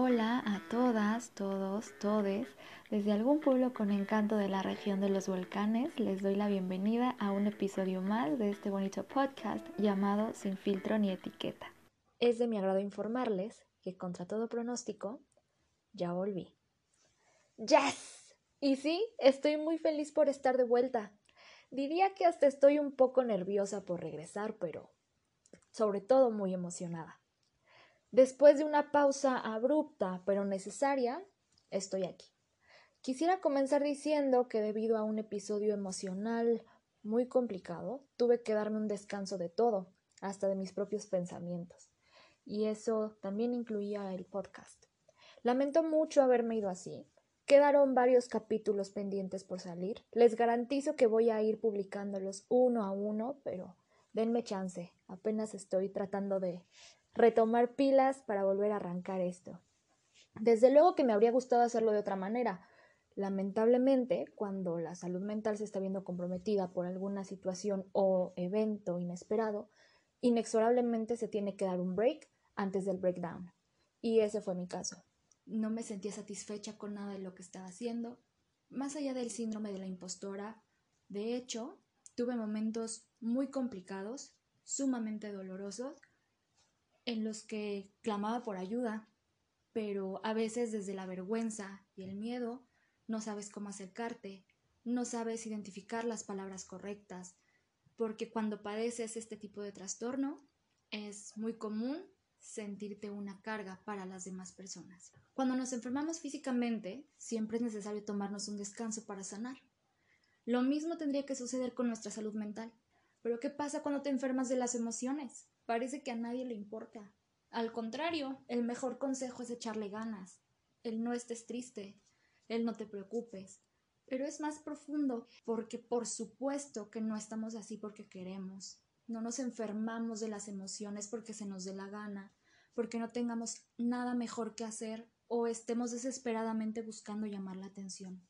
Hola a todas, todos, todes. Desde algún pueblo con encanto de la región de los volcanes, les doy la bienvenida a un episodio más de este bonito podcast llamado Sin filtro ni etiqueta. Es de mi agrado informarles que contra todo pronóstico, ya volví. ¡Yes! Y sí, estoy muy feliz por estar de vuelta. Diría que hasta estoy un poco nerviosa por regresar, pero sobre todo muy emocionada. Después de una pausa abrupta pero necesaria, estoy aquí. Quisiera comenzar diciendo que debido a un episodio emocional muy complicado, tuve que darme un descanso de todo, hasta de mis propios pensamientos. Y eso también incluía el podcast. Lamento mucho haberme ido así. Quedaron varios capítulos pendientes por salir. Les garantizo que voy a ir publicándolos uno a uno, pero denme chance. Apenas estoy tratando de retomar pilas para volver a arrancar esto. Desde luego que me habría gustado hacerlo de otra manera. Lamentablemente, cuando la salud mental se está viendo comprometida por alguna situación o evento inesperado, inexorablemente se tiene que dar un break antes del breakdown. Y ese fue mi caso. No me sentía satisfecha con nada de lo que estaba haciendo, más allá del síndrome de la impostora. De hecho, tuve momentos muy complicados, sumamente dolorosos, en los que clamaba por ayuda, pero a veces desde la vergüenza y el miedo no sabes cómo acercarte, no sabes identificar las palabras correctas, porque cuando padeces este tipo de trastorno es muy común sentirte una carga para las demás personas. Cuando nos enfermamos físicamente, siempre es necesario tomarnos un descanso para sanar. Lo mismo tendría que suceder con nuestra salud mental. Pero ¿qué pasa cuando te enfermas de las emociones? Parece que a nadie le importa. Al contrario, el mejor consejo es echarle ganas. El no estés triste, el no te preocupes. Pero es más profundo porque por supuesto que no estamos así porque queremos. No nos enfermamos de las emociones porque se nos dé la gana, porque no tengamos nada mejor que hacer o estemos desesperadamente buscando llamar la atención.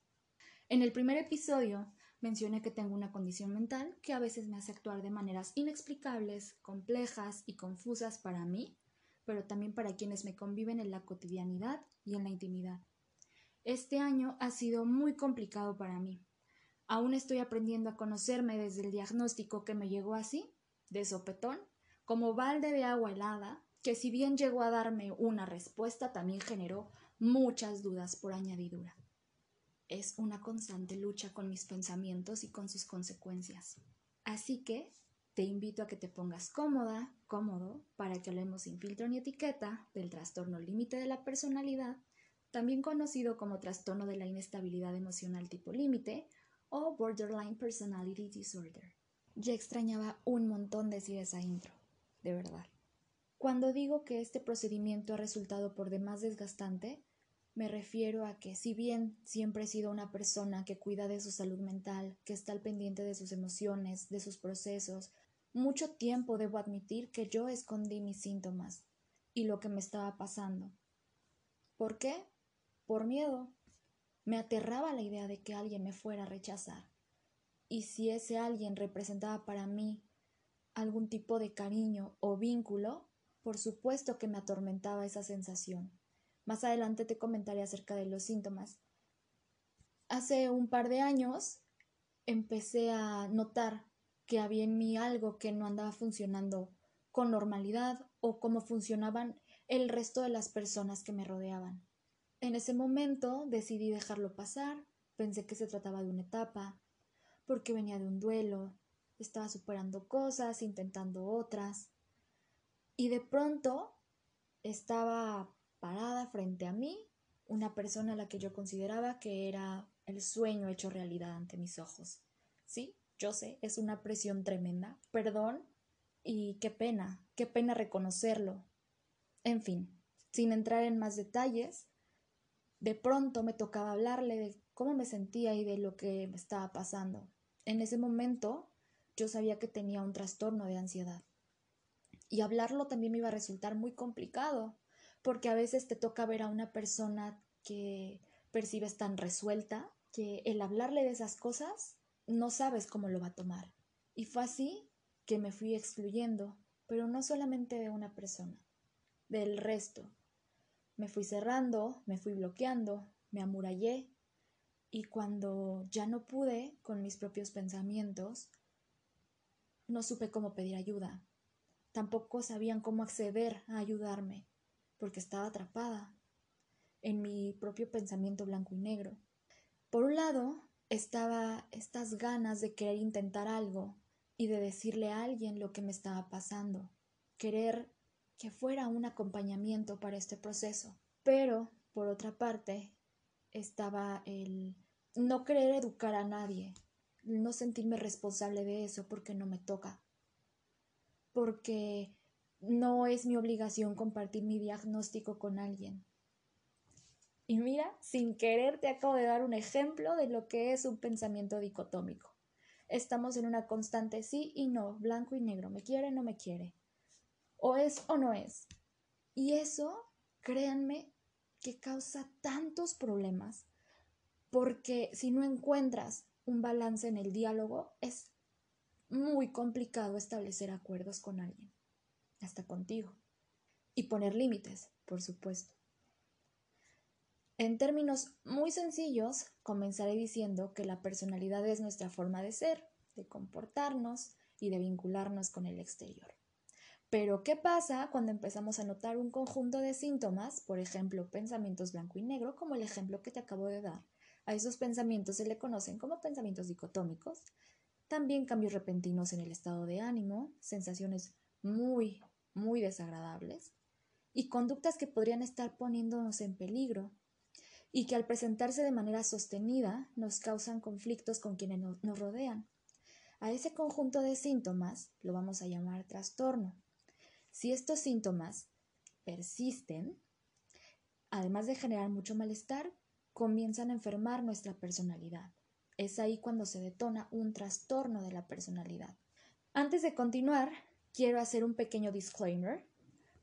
En el primer episodio Mencioné que tengo una condición mental que a veces me hace actuar de maneras inexplicables, complejas y confusas para mí, pero también para quienes me conviven en la cotidianidad y en la intimidad. Este año ha sido muy complicado para mí. Aún estoy aprendiendo a conocerme desde el diagnóstico que me llegó así, de sopetón, como balde de agua helada, que si bien llegó a darme una respuesta, también generó muchas dudas por añadidura es una constante lucha con mis pensamientos y con sus consecuencias. Así que te invito a que te pongas cómoda, cómodo, para que hablemos sin filtro ni etiqueta del trastorno límite de la personalidad, también conocido como trastorno de la inestabilidad emocional tipo límite o borderline personality disorder. Ya extrañaba un montón decir esa intro, de verdad. Cuando digo que este procedimiento ha resultado por demás desgastante, me refiero a que si bien siempre he sido una persona que cuida de su salud mental, que está al pendiente de sus emociones, de sus procesos, mucho tiempo debo admitir que yo escondí mis síntomas y lo que me estaba pasando. ¿Por qué? Por miedo. Me aterraba la idea de que alguien me fuera a rechazar. Y si ese alguien representaba para mí algún tipo de cariño o vínculo, por supuesto que me atormentaba esa sensación. Más adelante te comentaré acerca de los síntomas. Hace un par de años empecé a notar que había en mí algo que no andaba funcionando con normalidad o como funcionaban el resto de las personas que me rodeaban. En ese momento decidí dejarlo pasar, pensé que se trataba de una etapa, porque venía de un duelo, estaba superando cosas, intentando otras, y de pronto estaba parada frente a mí una persona a la que yo consideraba que era el sueño hecho realidad ante mis ojos. Sí, yo sé, es una presión tremenda, perdón, y qué pena, qué pena reconocerlo. En fin, sin entrar en más detalles, de pronto me tocaba hablarle de cómo me sentía y de lo que me estaba pasando. En ese momento yo sabía que tenía un trastorno de ansiedad. Y hablarlo también me iba a resultar muy complicado, porque a veces te toca ver a una persona que percibes tan resuelta que el hablarle de esas cosas no sabes cómo lo va a tomar. Y fue así que me fui excluyendo, pero no solamente de una persona, del resto. me fui cerrando, me fui bloqueando, me amurallé y cuando ya no pude con mis propios pensamientos, no supe cómo pedir ayuda. Tampoco sabían cómo acceder a ayudarme, porque estaba atrapada en mi propio pensamiento blanco y negro. Por un lado, estaba estas ganas de querer intentar algo y de decirle a alguien lo que me estaba pasando, querer que fuera un acompañamiento para este proceso. Pero, por otra parte, estaba el no querer educar a nadie, no sentirme responsable de eso porque no me toca, porque no es mi obligación compartir mi diagnóstico con alguien. Y mira, sin querer te acabo de dar un ejemplo de lo que es un pensamiento dicotómico. Estamos en una constante sí y no, blanco y negro, me quiere, no me quiere. O es o no es. Y eso, créanme, que causa tantos problemas, porque si no encuentras un balance en el diálogo, es muy complicado establecer acuerdos con alguien, hasta contigo. Y poner límites, por supuesto. En términos muy sencillos, comenzaré diciendo que la personalidad es nuestra forma de ser, de comportarnos y de vincularnos con el exterior. Pero, ¿qué pasa cuando empezamos a notar un conjunto de síntomas, por ejemplo, pensamientos blanco y negro, como el ejemplo que te acabo de dar? A esos pensamientos se le conocen como pensamientos dicotómicos, también cambios repentinos en el estado de ánimo, sensaciones muy, muy desagradables y conductas que podrían estar poniéndonos en peligro y que al presentarse de manera sostenida nos causan conflictos con quienes nos rodean. A ese conjunto de síntomas lo vamos a llamar trastorno. Si estos síntomas persisten, además de generar mucho malestar, comienzan a enfermar nuestra personalidad. Es ahí cuando se detona un trastorno de la personalidad. Antes de continuar, quiero hacer un pequeño disclaimer.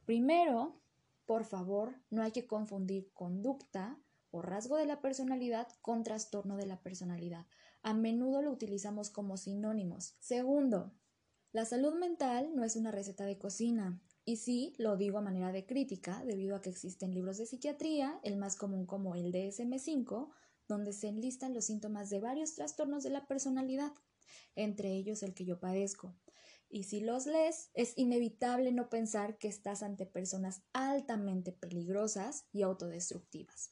Primero, por favor, no hay que confundir conducta o rasgo de la personalidad con trastorno de la personalidad. A menudo lo utilizamos como sinónimos. Segundo, la salud mental no es una receta de cocina. Y sí, lo digo a manera de crítica, debido a que existen libros de psiquiatría, el más común como el DSM5, donde se enlistan los síntomas de varios trastornos de la personalidad, entre ellos el que yo padezco. Y si los lees, es inevitable no pensar que estás ante personas altamente peligrosas y autodestructivas.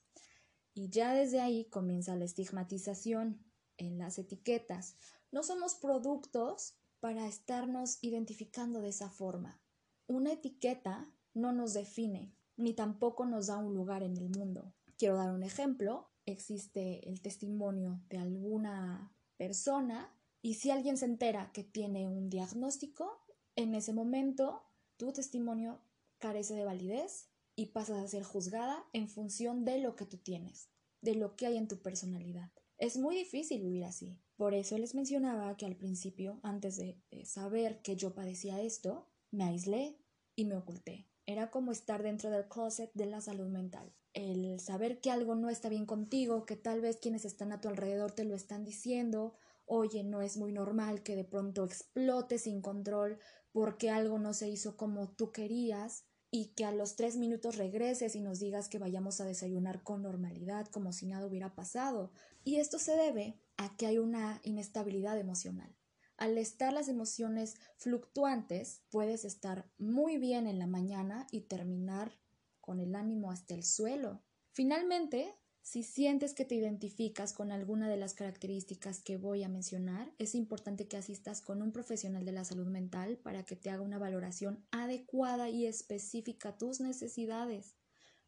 Y ya desde ahí comienza la estigmatización en las etiquetas. No somos productos para estarnos identificando de esa forma. Una etiqueta no nos define, ni tampoco nos da un lugar en el mundo. Quiero dar un ejemplo existe el testimonio de alguna persona y si alguien se entera que tiene un diagnóstico, en ese momento tu testimonio carece de validez y pasas a ser juzgada en función de lo que tú tienes, de lo que hay en tu personalidad. Es muy difícil vivir así. Por eso les mencionaba que al principio, antes de, saber que yo padecía esto, me aislé y me oculté. Era como estar dentro del closet de la salud mental. El saber que algo no está bien contigo, que tal vez quienes están a tu alrededor te lo están diciendo, oye, no es muy normal que de pronto explote sin control porque algo no se hizo como tú querías y que a los tres minutos regreses y nos digas que vayamos a desayunar con normalidad como si nada hubiera pasado. Y esto se debe a que hay una inestabilidad emocional. Al estar las emociones fluctuantes, puedes estar muy bien en la mañana y terminar con el ánimo hasta el suelo. Finalmente, si sientes que te identificas con alguna de las características que voy a mencionar, es importante que asistas con un profesional de la salud mental para que te haga una valoración adecuada y específica a tus necesidades.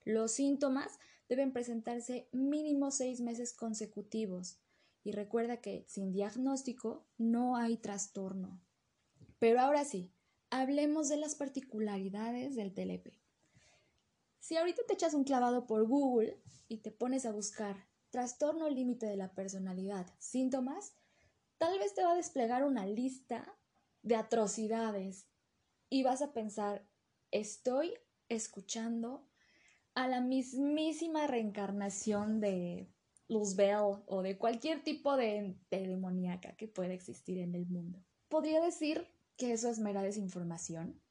Los síntomas deben presentarse mínimo seis meses consecutivos y recuerda que sin diagnóstico no hay trastorno. Pero ahora sí, hablemos de las particularidades del TLP. Si ahorita te echas un clavado por Google y te pones a buscar trastorno límite de la personalidad, síntomas, tal vez te va a desplegar una lista de atrocidades y vas a pensar, estoy escuchando a la mismísima reencarnación de Luzbel o de cualquier tipo de, demoníaca que pueda existir en el mundo. Podría decir que eso es mera desinformación,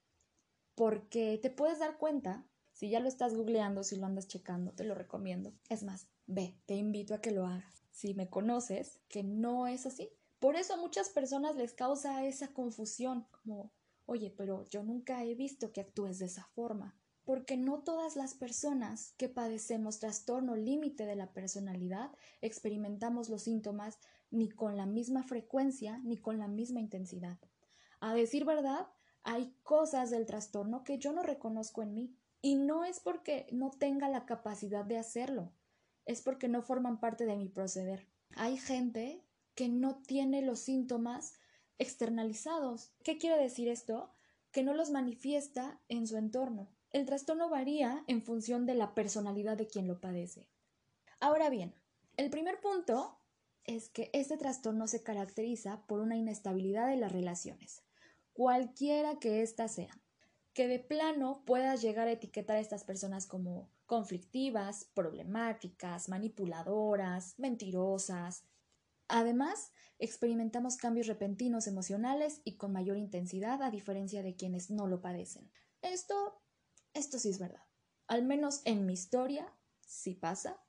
porque te puedes dar cuenta Si ya lo estás googleando, si lo andas checando, te lo recomiendo. Es más, ve, te invito a que lo hagas. Si me conoces, que no es así. Por eso a muchas personas les causa esa confusión, como, oye, pero yo nunca he visto que actúes de esa forma. Porque no todas las personas que padecemos trastorno límite de la personalidad experimentamos los síntomas ni con la misma frecuencia ni con la misma intensidad. A decir verdad, hay cosas del trastorno que yo no reconozco en mí. Y no es porque no tenga la capacidad de hacerlo, es porque no forman parte de mi proceder. Hay gente que no tiene los síntomas externalizados. ¿Qué quiere decir esto? Que no los manifiesta en su entorno. El trastorno varía en función de la personalidad de quien lo padece. Ahora bien, el primer punto es que este trastorno se caracteriza por una inestabilidad de las relaciones, cualquiera que ésta sea que de plano puedas llegar a etiquetar a estas personas como conflictivas, problemáticas, manipuladoras, mentirosas. Además, experimentamos cambios repentinos emocionales y con mayor intensidad a diferencia de quienes no lo padecen. Esto, esto sí es verdad. Al menos en mi historia, sí pasa.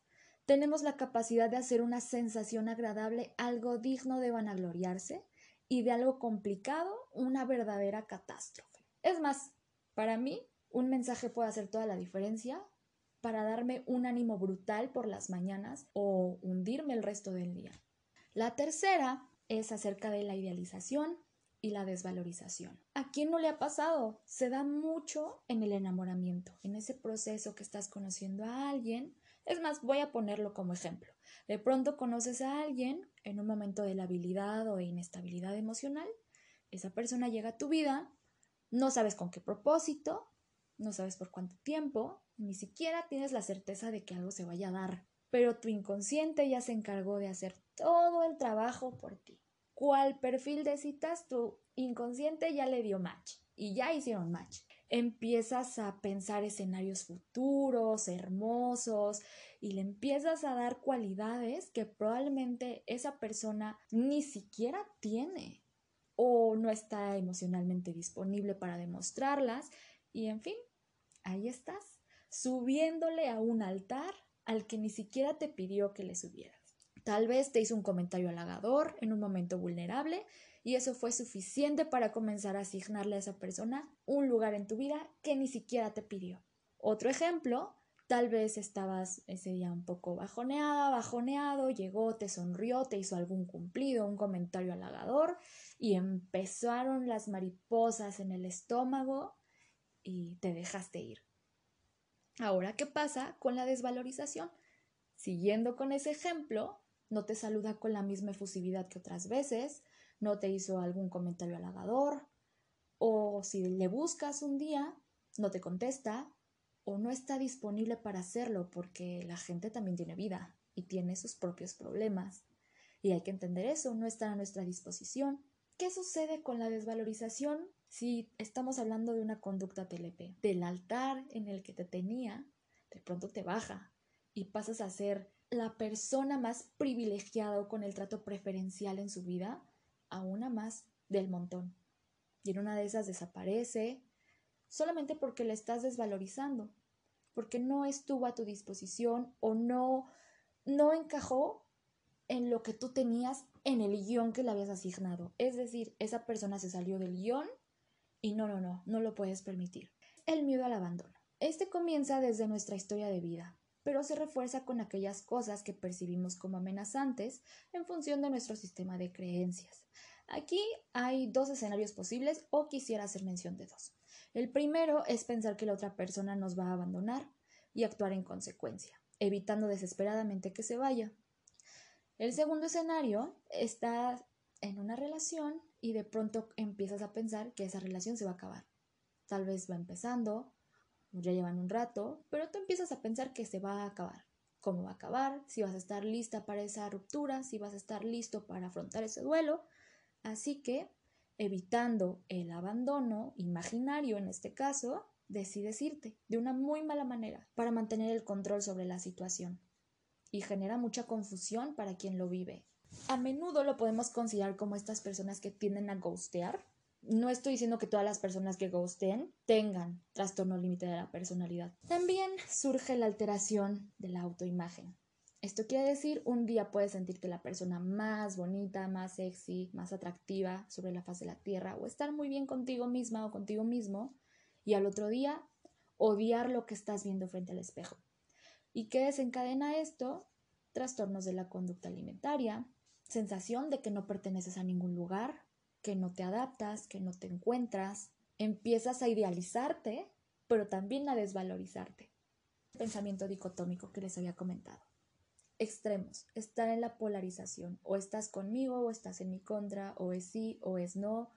Tenemos la capacidad de hacer una sensación agradable algo digno de vanagloriarse y de algo complicado una verdadera catástrofe. Es más, para mí, un mensaje puede hacer toda la diferencia para darme un ánimo brutal por las mañanas o hundirme el resto del día. La tercera es acerca de la idealización y la desvalorización. ¿A quién no le ha pasado? Se da mucho en el enamoramiento, en ese proceso que estás conociendo a alguien. Es más, voy a ponerlo como ejemplo. De pronto conoces a alguien en un momento de labilidad o inestabilidad emocional. Esa persona llega a tu vida no sabes con qué propósito, no sabes por cuánto tiempo, ni siquiera tienes la certeza de que algo se vaya a dar, pero tu inconsciente ya se encargó de hacer todo el trabajo por ti. ¿Cuál perfil de citas tu inconsciente ya le dio match? Y ya hicieron match. Empiezas a pensar escenarios futuros, hermosos, y le empiezas a dar cualidades que probablemente esa persona ni siquiera tiene o no está emocionalmente disponible para demostrarlas y en fin, ahí estás, subiéndole a un altar al que ni siquiera te pidió que le subieras. Tal vez te hizo un comentario halagador en un momento vulnerable y eso fue suficiente para comenzar a asignarle a esa persona un lugar en tu vida que ni siquiera te pidió. Otro ejemplo Tal vez estabas ese día un poco bajoneada, bajoneado, llegó, te sonrió, te hizo algún cumplido, un comentario halagador y empezaron las mariposas en el estómago y te dejaste ir. Ahora, ¿qué pasa con la desvalorización? Siguiendo con ese ejemplo, no te saluda con la misma efusividad que otras veces, no te hizo algún comentario halagador, o si le buscas un día, no te contesta, o no está disponible para hacerlo porque la gente también tiene vida y tiene sus propios problemas. Y hay que entender eso, no está a nuestra disposición. ¿Qué sucede con la desvalorización si estamos hablando de una conducta TLP? Del altar en el que te tenía, de pronto te baja y pasas a ser la persona más privilegiada o con el trato preferencial en su vida a una más del montón. Y en una de esas desaparece, solamente porque la estás desvalorizando, porque no estuvo a tu disposición o no, no encajó en lo que tú tenías en el guion que le habías asignado. Es decir, esa persona se salió del guion y no, no, no, no lo puedes permitir. El miedo al abandono. Este comienza desde nuestra historia de vida, pero se refuerza con aquellas cosas que percibimos como amenazantes en función de nuestro sistema de creencias. Aquí hay dos escenarios posibles o quisiera hacer mención de dos. El primero es pensar que la otra persona nos va a abandonar y actuar en consecuencia, evitando desesperadamente que se vaya. El segundo escenario está en una relación y de pronto empiezas a pensar que esa relación se va a acabar. Tal vez va empezando, ya llevan un rato, pero tú empiezas a pensar que se va a acabar. ¿Cómo va a acabar? Si vas a estar lista para esa ruptura, si vas a estar listo para afrontar ese duelo. Así que evitando el abandono imaginario en este caso, decides irte de una muy mala manera para mantener el control sobre la situación y genera mucha confusión para quien lo vive. A menudo lo podemos considerar como estas personas que tienden a ghostear, No estoy diciendo que todas las personas que gusten tengan trastorno límite de la personalidad. También surge la alteración de la autoimagen. Esto quiere decir, un día puedes sentirte la persona más bonita, más sexy, más atractiva sobre la faz de la tierra o estar muy bien contigo misma o contigo mismo y al otro día odiar lo que estás viendo frente al espejo. ¿Y qué desencadena esto? Trastornos de la conducta alimentaria, sensación de que no perteneces a ningún lugar, que no te adaptas, que no te encuentras, empiezas a idealizarte, pero también a desvalorizarte. Pensamiento dicotómico que les había comentado extremos, estar en la polarización, o estás conmigo o estás en mi contra, o es sí o es no,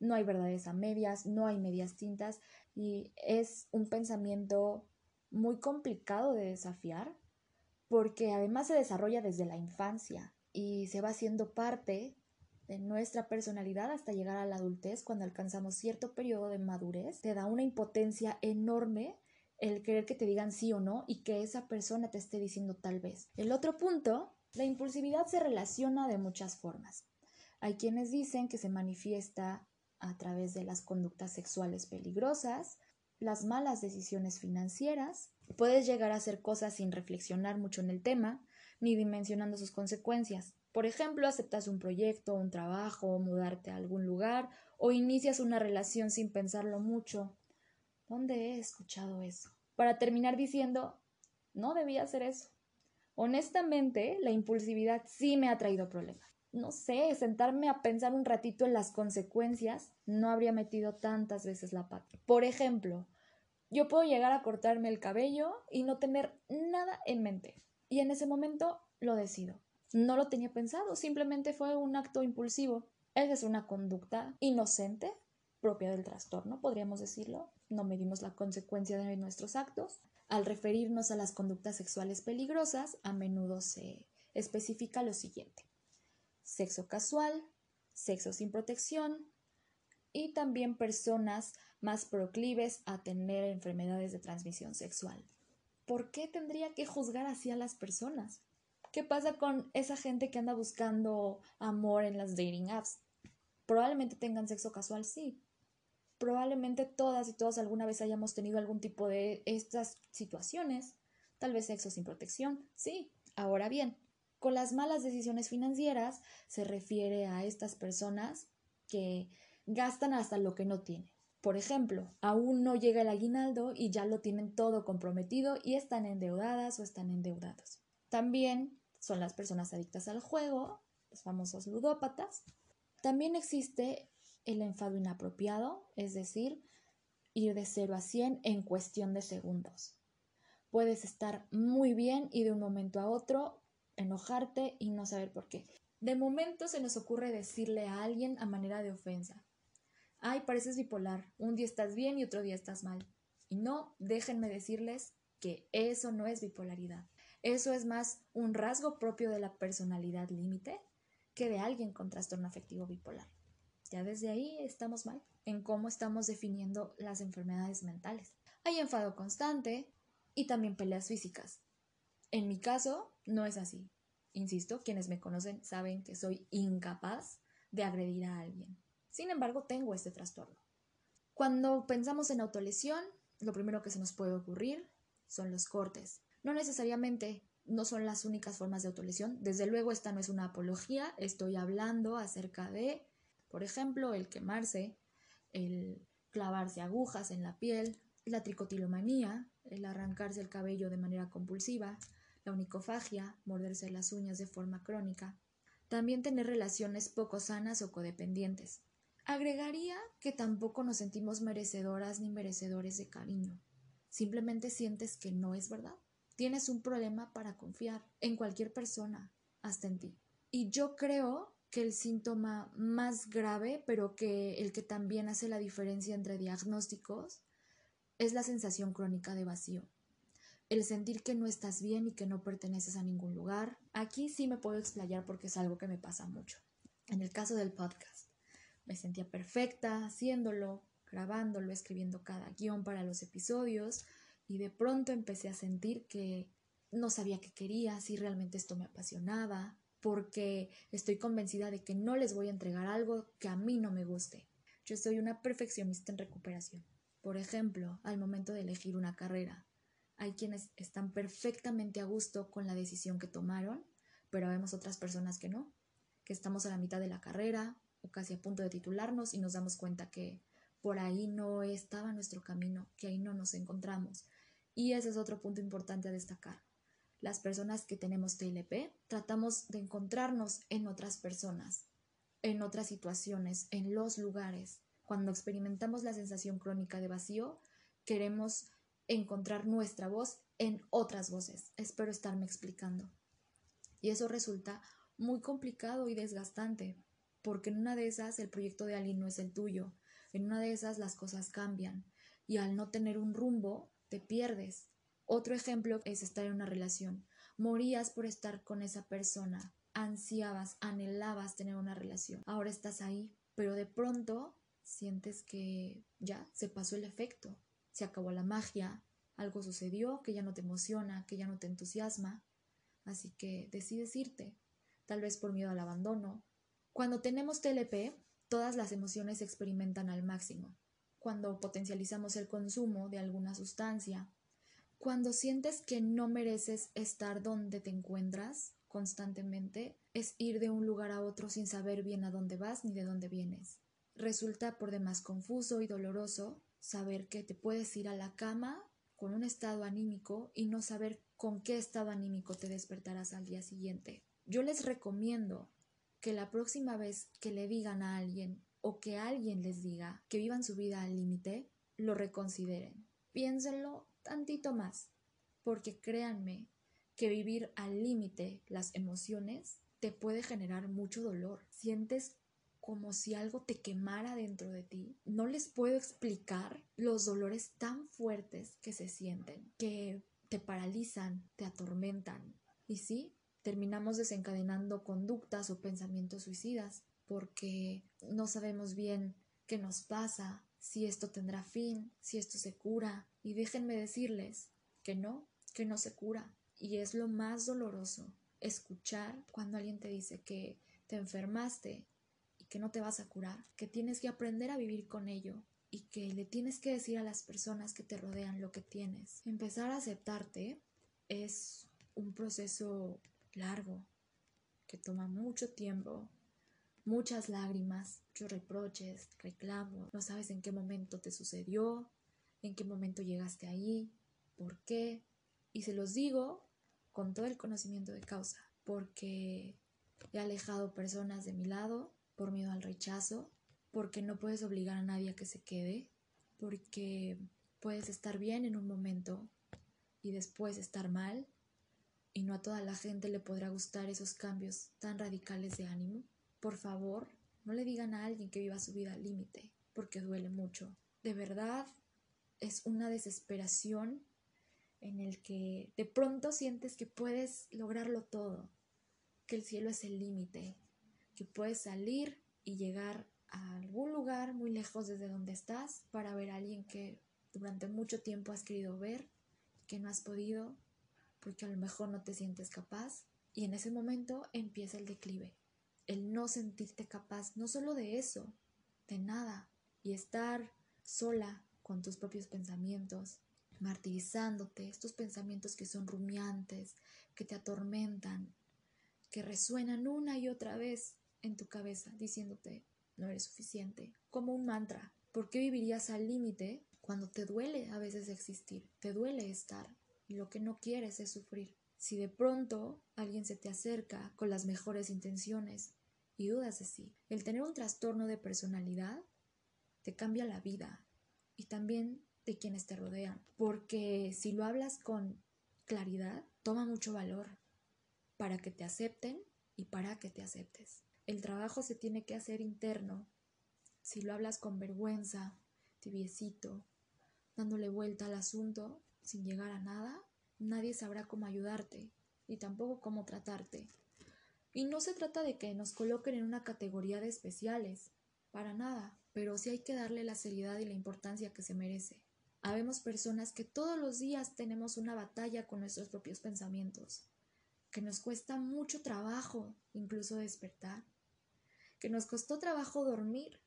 no hay verdades a medias, no hay medias tintas y es un pensamiento muy complicado de desafiar porque además se desarrolla desde la infancia y se va haciendo parte de nuestra personalidad hasta llegar a la adultez cuando alcanzamos cierto periodo de madurez, te da una impotencia enorme el querer que te digan sí o no y que esa persona te esté diciendo tal vez. El otro punto, la impulsividad se relaciona de muchas formas. Hay quienes dicen que se manifiesta a través de las conductas sexuales peligrosas, las malas decisiones financieras, puedes llegar a hacer cosas sin reflexionar mucho en el tema, ni dimensionando sus consecuencias. Por ejemplo, aceptas un proyecto, un trabajo, mudarte a algún lugar o inicias una relación sin pensarlo mucho, ¿Dónde he escuchado eso? Para terminar diciendo, no debía hacer eso. Honestamente, la impulsividad sí me ha traído problemas. No sé, sentarme a pensar un ratito en las consecuencias no habría metido tantas veces la pata. Por ejemplo, yo puedo llegar a cortarme el cabello y no tener nada en mente. Y en ese momento lo decido. No lo tenía pensado, simplemente fue un acto impulsivo. Esa es una conducta inocente, propia del trastorno, podríamos decirlo, no medimos la consecuencia de nuestros actos. Al referirnos a las conductas sexuales peligrosas, a menudo se especifica lo siguiente. Sexo casual, sexo sin protección y también personas más proclives a tener enfermedades de transmisión sexual. ¿Por qué tendría que juzgar así a las personas? ¿Qué pasa con esa gente que anda buscando amor en las dating apps? Probablemente tengan sexo casual, sí, probablemente todas y todos alguna vez hayamos tenido algún tipo de estas situaciones, tal vez sexo sin protección, sí. Ahora bien, con las malas decisiones financieras se refiere a estas personas que gastan hasta lo que no tienen. Por ejemplo, aún no llega el aguinaldo y ya lo tienen todo comprometido y están endeudadas o están endeudados. También son las personas adictas al juego, los famosos ludópatas. También existe el enfado inapropiado, es decir, ir de 0 a 100 en cuestión de segundos. Puedes estar muy bien y de un momento a otro enojarte y no saber por qué. De momento se nos ocurre decirle a alguien a manera de ofensa. Ay, pareces bipolar. Un día estás bien y otro día estás mal. Y no, déjenme decirles que eso no es bipolaridad. Eso es más un rasgo propio de la personalidad límite que de alguien con trastorno afectivo bipolar. Ya desde ahí estamos mal en cómo estamos definiendo las enfermedades mentales. Hay enfado constante y también peleas físicas. En mi caso, no es así. Insisto, quienes me conocen saben que soy incapaz de agredir a alguien. Sin embargo, tengo este trastorno. Cuando pensamos en autolesión, lo primero que se nos puede ocurrir son los cortes. No necesariamente no son las únicas formas de autolesión. Desde luego, esta no es una apología. Estoy hablando acerca de por ejemplo, el quemarse, el clavarse agujas en la piel, la tricotilomanía, el arrancarse el cabello de manera compulsiva, la onicofagia, morderse las uñas de forma crónica, también tener relaciones poco sanas o codependientes. Agregaría que tampoco nos sentimos merecedoras ni merecedores de cariño. Simplemente sientes que no es verdad. Tienes un problema para confiar en cualquier persona, hasta en ti. Y yo creo que el síntoma más grave, pero que el que también hace la diferencia entre diagnósticos, es la sensación crónica de vacío. El sentir que no estás bien y que no perteneces a ningún lugar. Aquí sí me puedo explayar porque es algo que me pasa mucho. En el caso del podcast, me sentía perfecta haciéndolo, grabándolo, escribiendo cada guion para los episodios y de pronto empecé a sentir que no sabía qué quería, si realmente esto me apasionaba, porque estoy convencida de que no les voy a entregar algo que a mí no me guste. Yo soy una perfeccionista en recuperación. Por ejemplo, al momento de elegir una carrera, hay quienes están perfectamente a gusto con la decisión que tomaron, pero vemos otras personas que no, que estamos a la mitad de la carrera o casi a punto de titularnos y nos damos cuenta que por ahí no estaba nuestro camino, que ahí no nos encontramos. Y ese es otro punto importante a destacar. Las personas que tenemos TLP tratamos de encontrarnos en otras personas, en otras situaciones, en los lugares. Cuando experimentamos la sensación crónica de vacío, queremos encontrar nuestra voz en otras voces. Espero estarme explicando. Y eso resulta muy complicado y desgastante, porque en una de esas el proyecto de alguien no es el tuyo, en una de esas las cosas cambian, y al no tener un rumbo, te pierdes. Otro ejemplo es estar en una relación. Morías por estar con esa persona, ansiabas, anhelabas tener una relación. Ahora estás ahí, pero de pronto sientes que ya se pasó el efecto, se acabó la magia, algo sucedió que ya no te emociona, que ya no te entusiasma, así que decides irte, tal vez por miedo al abandono. Cuando tenemos TLP, todas las emociones se experimentan al máximo. Cuando potencializamos el consumo de alguna sustancia, cuando sientes que no mereces estar donde te encuentras constantemente, es ir de un lugar a otro sin saber bien a dónde vas ni de dónde vienes. Resulta por demás confuso y doloroso saber que te puedes ir a la cama con un estado anímico y no saber con qué estado anímico te despertarás al día siguiente. Yo les recomiendo que la próxima vez que le digan a alguien o que alguien les diga que vivan su vida al límite, lo reconsideren. Piénsenlo tantito más, porque créanme que vivir al límite las emociones te puede generar mucho dolor. Sientes como si algo te quemara dentro de ti. No les puedo explicar los dolores tan fuertes que se sienten, que te paralizan, te atormentan. Y sí, terminamos desencadenando conductas o pensamientos suicidas porque no sabemos bien qué nos pasa, si esto tendrá fin, si esto se cura. Y déjenme decirles que no, que no se cura. Y es lo más doloroso escuchar cuando alguien te dice que te enfermaste que no te vas a curar, que tienes que aprender a vivir con ello y que le tienes que decir a las personas que te rodean lo que tienes. Empezar a aceptarte es un proceso largo que toma mucho tiempo, muchas lágrimas, muchos reproches, reclamos, no sabes en qué momento te sucedió, en qué momento llegaste ahí, por qué. Y se los digo con todo el conocimiento de causa, porque he alejado personas de mi lado por miedo al rechazo, porque no puedes obligar a nadie a que se quede, porque puedes estar bien en un momento y después estar mal, y no a toda la gente le podrá gustar esos cambios tan radicales de ánimo. Por favor, no le digan a alguien que viva su vida al límite, porque duele mucho. De verdad, es una desesperación en el que de pronto sientes que puedes lograrlo todo, que el cielo es el límite, que puedes salir y llegar a algún lugar muy lejos desde donde estás para ver a alguien que durante mucho tiempo has querido ver, que no has podido, porque a lo mejor no te sientes capaz. Y en ese momento empieza el declive, el no sentirte capaz, no solo de eso, de nada, y estar sola con tus propios pensamientos, martirizándote, estos pensamientos que son rumiantes, que te atormentan, que resuenan una y otra vez en tu cabeza diciéndote no eres suficiente, como un mantra. ¿Por qué vivirías al límite cuando te duele a veces existir? Te duele estar y lo que no quieres es sufrir. Si de pronto alguien se te acerca con las mejores intenciones y dudas de sí, el tener un trastorno de personalidad te cambia la vida y también de quienes te rodean, porque si lo hablas con claridad, toma mucho valor para que te acepten y para que te aceptes. El trabajo se tiene que hacer interno. Si lo hablas con vergüenza, tibiecito, dándole vuelta al asunto sin llegar a nada, nadie sabrá cómo ayudarte y tampoco cómo tratarte. Y no se trata de que nos coloquen en una categoría de especiales, para nada, pero sí hay que darle la seriedad y la importancia que se merece. Habemos personas que todos los días tenemos una batalla con nuestros propios pensamientos, que nos cuesta mucho trabajo incluso despertar, que nos costó trabajo dormir,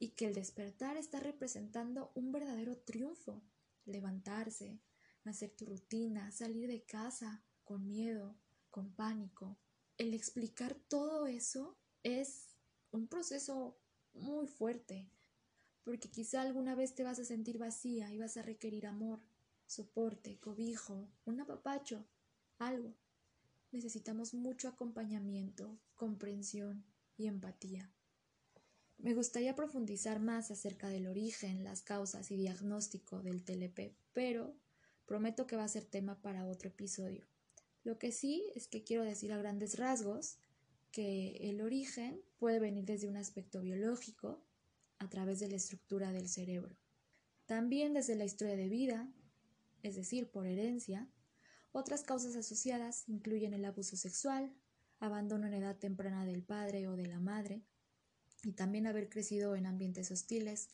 y que el despertar está representando un verdadero triunfo. Levantarse, hacer tu rutina, salir de casa con miedo, con pánico. El explicar todo eso es un proceso muy fuerte, porque quizá alguna vez te vas a sentir vacía y vas a requerir amor, soporte, cobijo, un apapacho, algo. Necesitamos mucho acompañamiento, comprensión y empatía. Me gustaría profundizar más acerca del origen, las causas y diagnóstico del TLP, pero prometo que va a ser tema para otro episodio. Lo que sí es que quiero decir a grandes rasgos que el origen puede venir desde un aspecto biológico, a través de la estructura del cerebro. También desde la historia de vida, es decir, por herencia. Otras causas asociadas incluyen el abuso sexual, abandono en edad temprana del padre o de la madre, y también haber crecido en ambientes hostiles.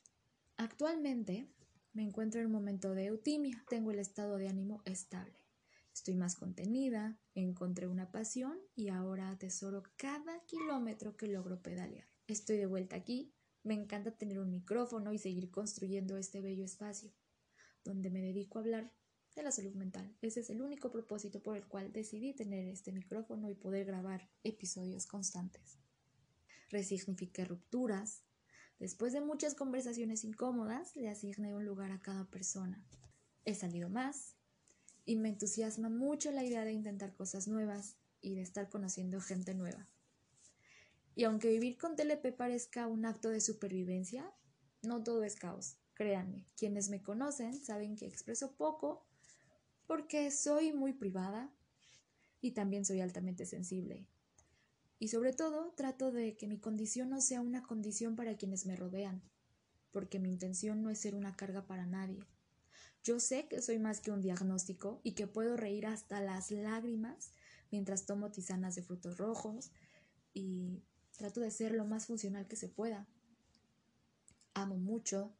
Actualmente me encuentro en un momento de eutimia, tengo el estado de ánimo estable. Estoy más contenida, encontré una pasión y ahora atesoro cada kilómetro que logro pedalear. Estoy de vuelta aquí, me encanta tener un micrófono y seguir construyendo este bello espacio, donde me dedico a hablar de la salud mental. Ese es el único propósito por el cual decidí tener este micrófono y poder grabar episodios constantes. Resignifiqué rupturas. Después de muchas conversaciones incómodas, le asigné un lugar a cada persona. He salido más, y me entusiasma mucho la idea de intentar cosas nuevas y de estar conociendo gente nueva. Y aunque vivir con TLP parezca un acto de supervivencia, no todo es caos. Créanme, quienes me conocen saben que expreso poco porque soy muy privada y también soy altamente sensible. Y sobre todo trato de que mi condición no sea una condición para quienes me rodean, porque mi intención no es ser una carga para nadie. Yo sé que soy más que un diagnóstico y que puedo reír hasta las lágrimas mientras tomo tisanas de frutos rojos y trato de ser lo más funcional que se pueda. Amo mucho,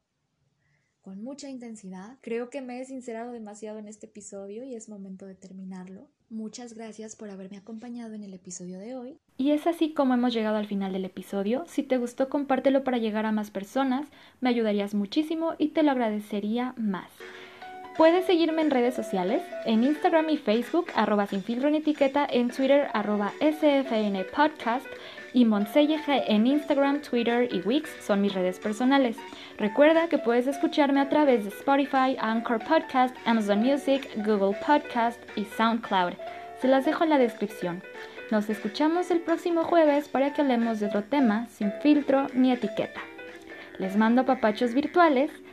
con mucha intensidad. Creo que me he sincerado demasiado en este episodio y es momento de terminarlo. Muchas gracias por haberme acompañado en el episodio de hoy. Y es así como hemos llegado al final del episodio. Si te gustó, compártelo para llegar a más personas. Me ayudarías muchísimo y te lo agradecería más. Puedes seguirme en redes sociales, en Instagram y Facebook, arroba sin filtro ni etiqueta, en Twitter, arroba SFN Podcast y Monselleje en Instagram, Twitter y Wix son mis redes personales. Recuerda que puedes escucharme a través de Spotify, Anchor Podcast, Amazon Music, Google Podcast y SoundCloud. Se las dejo en la descripción. Nos escuchamos el próximo jueves para que hablemos de otro tema sin filtro ni etiqueta. Les mando papachos virtuales